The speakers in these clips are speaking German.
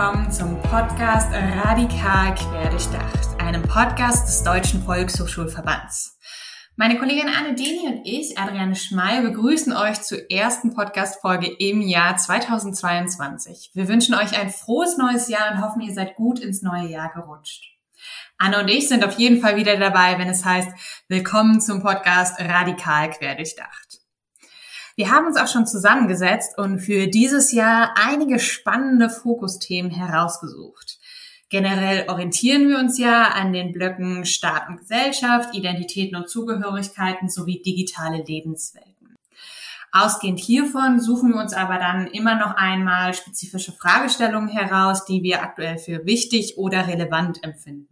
willkommen zum Podcast Radikal Querdurchdacht, einem Podcast des Deutschen Volkshochschulverbands. Meine Kollegin Anne Deni und ich, Adriane Schmey, begrüßen euch zur ersten Podcast-Folge im Jahr 2022. Wir wünschen euch ein frohes neues Jahr und hoffen, ihr seid gut ins neue Jahr gerutscht. Anne und ich sind auf jeden Fall wieder dabei, wenn es heißt, willkommen zum Podcast Radikal Querdurchdacht. Wir haben uns auch schon zusammengesetzt und für dieses Jahr einige spannende Fokusthemen herausgesucht. Generell orientieren wir uns ja an den Blöcken Staat und Gesellschaft, Identitäten und Zugehörigkeiten sowie digitale Lebenswelten. Ausgehend hiervon suchen wir uns aber dann immer noch einmal spezifische Fragestellungen heraus, die wir aktuell für wichtig oder relevant empfinden.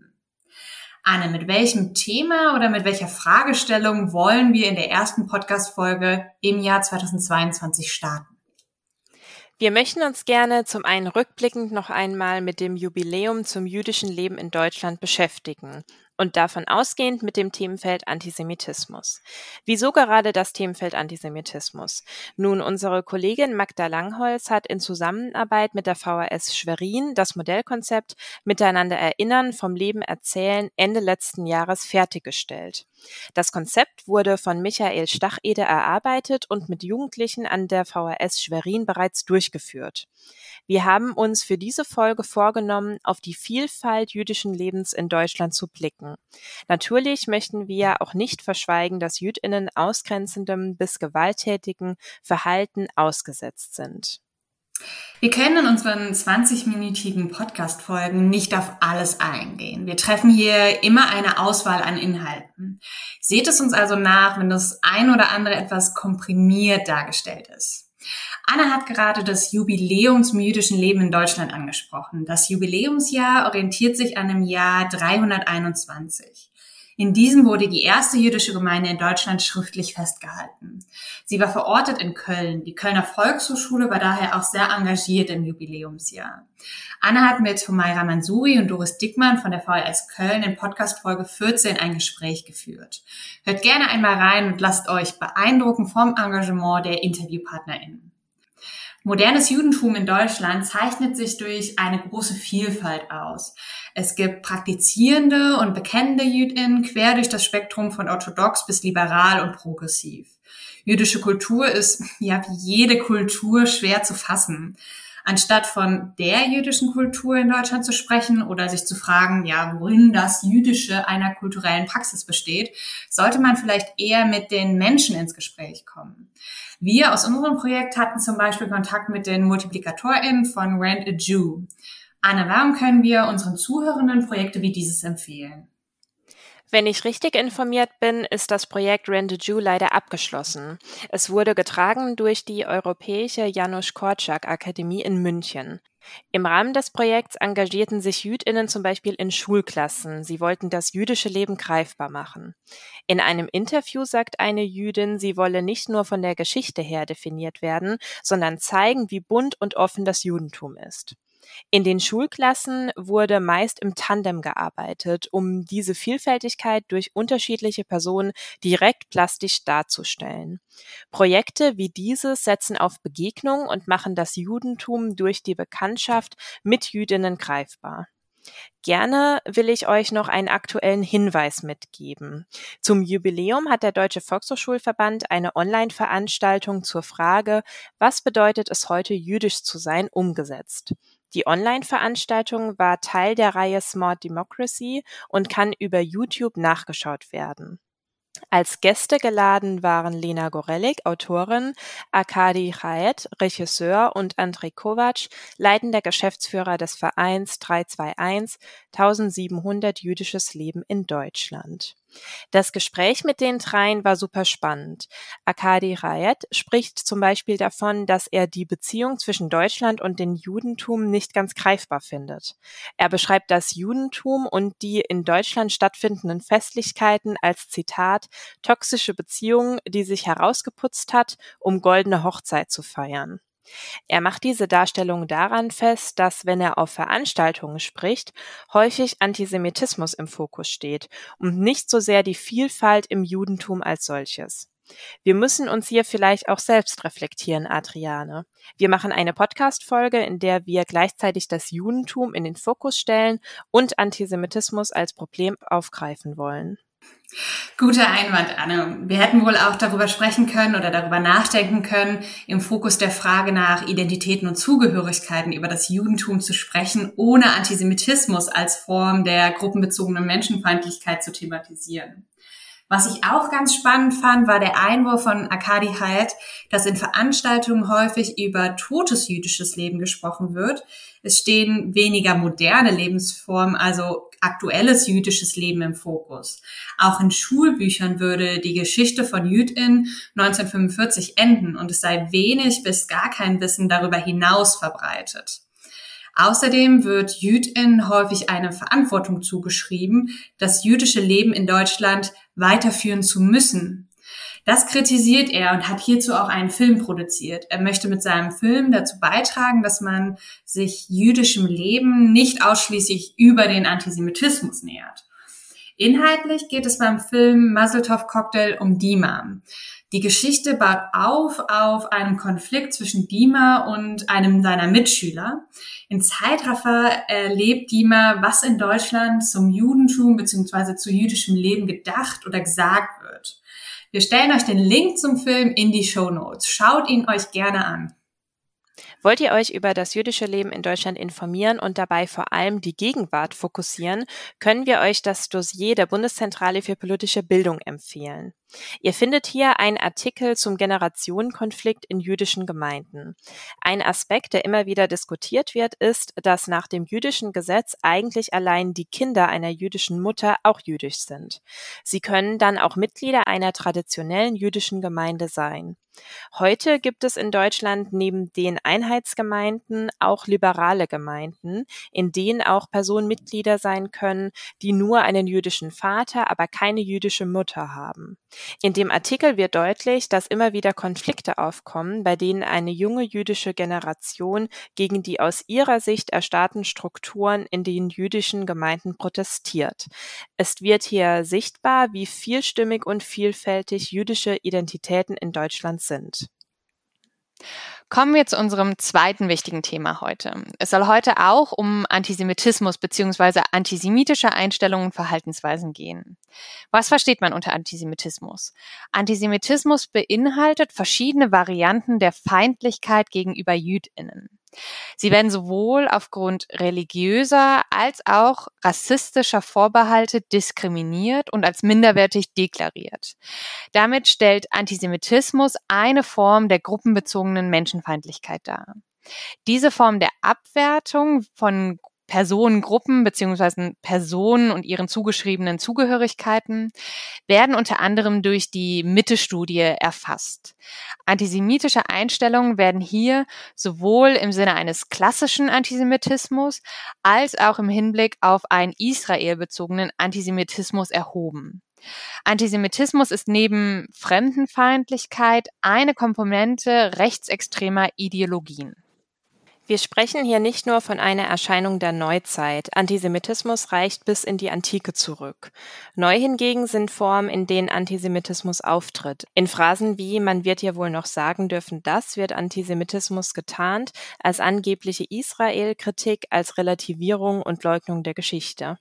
Anne, mit welchem Thema oder mit welcher Fragestellung wollen wir in der ersten Podcast-Folge im Jahr 2022 starten? Wir möchten uns gerne zum einen rückblickend noch einmal mit dem Jubiläum zum jüdischen Leben in Deutschland beschäftigen und davon ausgehend mit dem Themenfeld Antisemitismus. Wieso gerade das Themenfeld Antisemitismus? Nun, unsere Kollegin Magda Langholz hat in Zusammenarbeit mit der VHS Schwerin das Modellkonzept Miteinander erinnern vom Leben erzählen Ende letzten Jahres fertiggestellt. Das Konzept wurde von Michael Stachede erarbeitet und mit Jugendlichen an der VHS Schwerin bereits durchgeführt. Wir haben uns für diese Folge vorgenommen, auf die Vielfalt jüdischen Lebens in Deutschland zu blicken. Natürlich möchten wir auch nicht verschweigen, dass Jüdinnen ausgrenzendem bis gewalttätigen Verhalten ausgesetzt sind. Wir können in unseren 20-minütigen Podcast-Folgen nicht auf alles eingehen. Wir treffen hier immer eine Auswahl an Inhalten. Seht es uns also nach, wenn das ein oder andere etwas komprimiert dargestellt ist. Anna hat gerade das Jubiläum zum jüdischen Leben in Deutschland angesprochen. Das Jubiläumsjahr orientiert sich an dem Jahr 321. In diesem wurde die erste jüdische Gemeinde in Deutschland schriftlich festgehalten. Sie war verortet in Köln. Die Kölner Volkshochschule war daher auch sehr engagiert im Jubiläumsjahr. Anna hat mit Humaira Mansuri und Doris Dickmann von der VLS Köln in Podcast Folge 14 ein Gespräch geführt. Hört gerne einmal rein und lasst euch beeindrucken vom Engagement der InterviewpartnerInnen. Modernes Judentum in Deutschland zeichnet sich durch eine große Vielfalt aus. Es gibt praktizierende und bekennende Jüdinnen quer durch das Spektrum von orthodox bis liberal und progressiv. Jüdische Kultur ist, ja, wie jede Kultur schwer zu fassen. Anstatt von der jüdischen Kultur in Deutschland zu sprechen oder sich zu fragen, ja, worin das Jüdische einer kulturellen Praxis besteht, sollte man vielleicht eher mit den Menschen ins Gespräch kommen. Wir aus unserem Projekt hatten zum Beispiel Kontakt mit den MultiplikatorInnen von Rent a Jew. Anne, warum können wir unseren Zuhörenden Projekte wie dieses empfehlen? Wenn ich richtig informiert bin, ist das Projekt Rent Jew leider abgeschlossen. Es wurde getragen durch die Europäische Janusz Korczak Akademie in München. Im Rahmen des Projekts engagierten sich Jüdinnen zum Beispiel in Schulklassen. Sie wollten das jüdische Leben greifbar machen. In einem Interview sagt eine Jüdin, sie wolle nicht nur von der Geschichte her definiert werden, sondern zeigen, wie bunt und offen das Judentum ist. In den Schulklassen wurde meist im Tandem gearbeitet, um diese Vielfältigkeit durch unterschiedliche Personen direkt plastisch darzustellen. Projekte wie dieses setzen auf Begegnung und machen das Judentum durch die Bekanntschaft mit Jüdinnen greifbar. Gerne will ich euch noch einen aktuellen Hinweis mitgeben. Zum Jubiläum hat der Deutsche Volkshochschulverband eine Online-Veranstaltung zur Frage, was bedeutet es heute jüdisch zu sein, umgesetzt. Die Online-Veranstaltung war Teil der Reihe Smart Democracy und kann über YouTube nachgeschaut werden. Als Gäste geladen waren Lena Gorelik, Autorin, Arkadi Chaet, Regisseur und Andrei Kovac, leitender Geschäftsführer des Vereins 321 1700 jüdisches Leben in Deutschland. Das Gespräch mit den dreien war super spannend. Arkadi Rayet spricht zum Beispiel davon, dass er die Beziehung zwischen Deutschland und dem Judentum nicht ganz greifbar findet. Er beschreibt das Judentum und die in Deutschland stattfindenden Festlichkeiten als Zitat toxische Beziehung, die sich herausgeputzt hat, um goldene Hochzeit zu feiern. Er macht diese Darstellung daran fest, dass, wenn er auf Veranstaltungen spricht, häufig Antisemitismus im Fokus steht und nicht so sehr die Vielfalt im Judentum als solches. Wir müssen uns hier vielleicht auch selbst reflektieren, Adriane. Wir machen eine Podcast-Folge, in der wir gleichzeitig das Judentum in den Fokus stellen und Antisemitismus als Problem aufgreifen wollen. Guter Einwand, Anne. Wir hätten wohl auch darüber sprechen können oder darüber nachdenken können, im Fokus der Frage nach Identitäten und Zugehörigkeiten über das Judentum zu sprechen, ohne Antisemitismus als Form der gruppenbezogenen Menschenfeindlichkeit zu thematisieren. Was ich auch ganz spannend fand, war der Einwurf von Akadi Hayat, dass in Veranstaltungen häufig über totes jüdisches Leben gesprochen wird. Es stehen weniger moderne Lebensformen, also aktuelles jüdisches Leben im Fokus. Auch in Schulbüchern würde die Geschichte von Jüdin 1945 enden und es sei wenig bis gar kein Wissen darüber hinaus verbreitet. Außerdem wird Jüdin häufig eine Verantwortung zugeschrieben, das jüdische Leben in Deutschland weiterführen zu müssen. Das kritisiert er und hat hierzu auch einen Film produziert. Er möchte mit seinem Film dazu beitragen, dass man sich jüdischem Leben nicht ausschließlich über den Antisemitismus nähert. Inhaltlich geht es beim Film Muzzletov Cocktail um Dima. Die Geschichte baut auf auf einem Konflikt zwischen Dima und einem seiner Mitschüler. In Zeitraffer erlebt Dima, was in Deutschland zum Judentum bzw. zu jüdischem Leben gedacht oder gesagt wird. Wir stellen euch den Link zum Film in die Show Notes. Schaut ihn euch gerne an. Wollt ihr euch über das jüdische Leben in Deutschland informieren und dabei vor allem die Gegenwart fokussieren, können wir euch das Dossier der Bundeszentrale für politische Bildung empfehlen. Ihr findet hier einen Artikel zum Generationenkonflikt in jüdischen Gemeinden. Ein Aspekt, der immer wieder diskutiert wird, ist, dass nach dem jüdischen Gesetz eigentlich allein die Kinder einer jüdischen Mutter auch jüdisch sind. Sie können dann auch Mitglieder einer traditionellen jüdischen Gemeinde sein. Heute gibt es in Deutschland neben den Einheitsgemeinden auch liberale Gemeinden, in denen auch Personen Mitglieder sein können, die nur einen jüdischen Vater, aber keine jüdische Mutter haben. In dem Artikel wird deutlich, dass immer wieder Konflikte aufkommen, bei denen eine junge jüdische Generation gegen die aus ihrer Sicht erstarrten Strukturen in den jüdischen Gemeinden protestiert. Es wird hier sichtbar, wie vielstimmig und vielfältig jüdische Identitäten in Deutschland sind. Kommen wir zu unserem zweiten wichtigen Thema heute. Es soll heute auch um Antisemitismus bzw. antisemitische Einstellungen und Verhaltensweisen gehen. Was versteht man unter Antisemitismus? Antisemitismus beinhaltet verschiedene Varianten der Feindlichkeit gegenüber Jüdinnen. Sie werden sowohl aufgrund religiöser als auch rassistischer Vorbehalte diskriminiert und als minderwertig deklariert. Damit stellt Antisemitismus eine Form der gruppenbezogenen Menschenfeindlichkeit dar. Diese Form der Abwertung von Personengruppen beziehungsweise Personen und ihren zugeschriebenen Zugehörigkeiten werden unter anderem durch die Mitte-Studie erfasst. Antisemitische Einstellungen werden hier sowohl im Sinne eines klassischen Antisemitismus als auch im Hinblick auf einen israelbezogenen Antisemitismus erhoben. Antisemitismus ist neben Fremdenfeindlichkeit eine Komponente rechtsextremer Ideologien. Wir sprechen hier nicht nur von einer Erscheinung der Neuzeit. Antisemitismus reicht bis in die Antike zurück. Neu hingegen sind Formen, in denen Antisemitismus auftritt. In Phrasen wie man wird ja wohl noch sagen dürfen, das wird Antisemitismus getarnt, als angebliche Israel-Kritik, als Relativierung und Leugnung der Geschichte.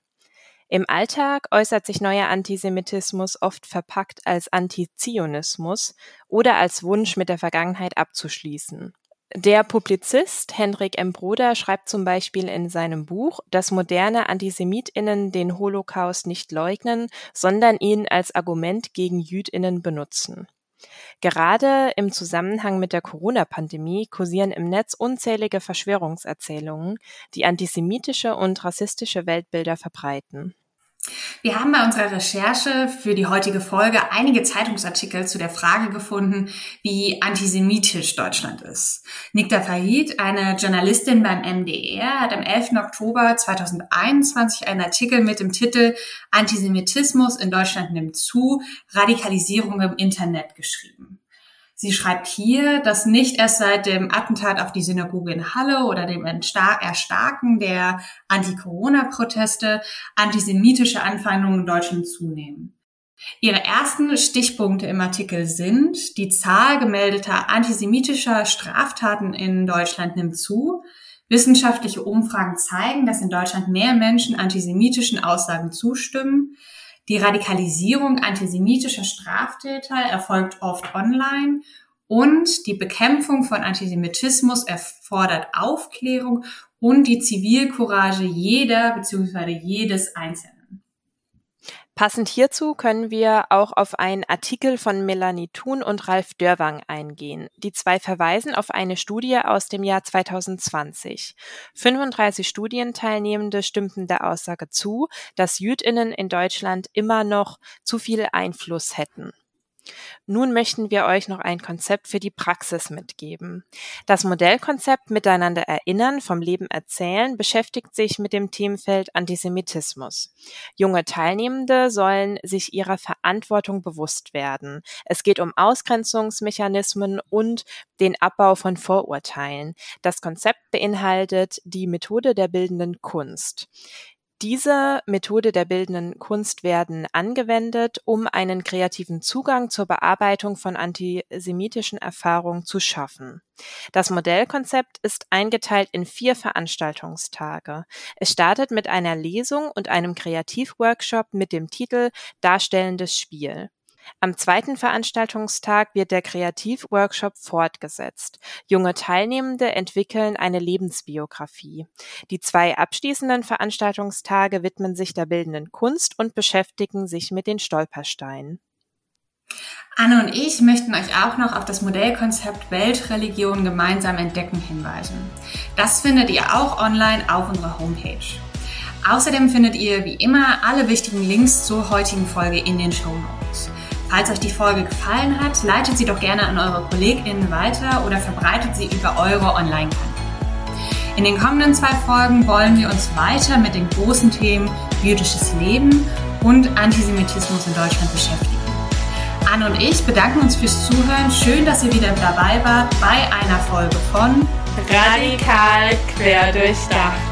Im Alltag äußert sich neuer Antisemitismus oft verpackt als Antizionismus oder als Wunsch, mit der Vergangenheit abzuschließen. Der Publizist Hendrik M. Broder schreibt zum Beispiel in seinem Buch, dass moderne AntisemitInnen den Holocaust nicht leugnen, sondern ihn als Argument gegen JüdInnen benutzen. Gerade im Zusammenhang mit der Corona-Pandemie kursieren im Netz unzählige Verschwörungserzählungen, die antisemitische und rassistische Weltbilder verbreiten. Wir haben bei unserer Recherche für die heutige Folge einige Zeitungsartikel zu der Frage gefunden, wie antisemitisch Deutschland ist. Nikta Farid, eine Journalistin beim MDR, hat am 11. Oktober 2021 einen Artikel mit dem Titel Antisemitismus in Deutschland nimmt zu, Radikalisierung im Internet geschrieben. Sie schreibt hier, dass nicht erst seit dem Attentat auf die Synagoge in Halle oder dem Erstarken der Anti-Corona-Proteste antisemitische Anfeindungen in Deutschland zunehmen. Ihre ersten Stichpunkte im Artikel sind, die Zahl gemeldeter antisemitischer Straftaten in Deutschland nimmt zu. Wissenschaftliche Umfragen zeigen, dass in Deutschland mehr Menschen antisemitischen Aussagen zustimmen. Die Radikalisierung antisemitischer Straftäter erfolgt oft online und die Bekämpfung von Antisemitismus erfordert Aufklärung und die Zivilcourage jeder bzw. jedes Einzelnen. Passend hierzu können wir auch auf einen Artikel von Melanie Thun und Ralf Dörwang eingehen. Die zwei verweisen auf eine Studie aus dem Jahr 2020. 35 Studienteilnehmende stimmten der Aussage zu, dass Jüdinnen in Deutschland immer noch zu viel Einfluss hätten. Nun möchten wir euch noch ein Konzept für die Praxis mitgeben. Das Modellkonzept Miteinander erinnern, vom Leben erzählen beschäftigt sich mit dem Themenfeld Antisemitismus. Junge Teilnehmende sollen sich ihrer Verantwortung bewusst werden. Es geht um Ausgrenzungsmechanismen und den Abbau von Vorurteilen. Das Konzept beinhaltet die Methode der bildenden Kunst. Diese Methode der bildenden Kunst werden angewendet, um einen kreativen Zugang zur Bearbeitung von antisemitischen Erfahrungen zu schaffen. Das Modellkonzept ist eingeteilt in vier Veranstaltungstage. Es startet mit einer Lesung und einem Kreativworkshop mit dem Titel Darstellendes Spiel. Am zweiten Veranstaltungstag wird der Kreativworkshop fortgesetzt. Junge Teilnehmende entwickeln eine Lebensbiografie. Die zwei abschließenden Veranstaltungstage widmen sich der bildenden Kunst und beschäftigen sich mit den Stolpersteinen. Anne und ich möchten euch auch noch auf das Modellkonzept Weltreligion gemeinsam entdecken hinweisen. Das findet ihr auch online auf unserer Homepage. Außerdem findet ihr wie immer alle wichtigen Links zur heutigen Folge in den Show Notes. Falls euch die Folge gefallen hat, leitet sie doch gerne an eure KollegInnen weiter oder verbreitet sie über eure Online-Kanäle. In den kommenden zwei Folgen wollen wir uns weiter mit den großen Themen jüdisches Leben und Antisemitismus in Deutschland beschäftigen. Anne und ich bedanken uns fürs Zuhören. Schön, dass ihr wieder dabei wart bei einer Folge von Radikal quer durchdacht.